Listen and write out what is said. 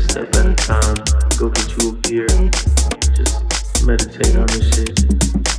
step at a time. Go get you a beer. Just meditate on this shit.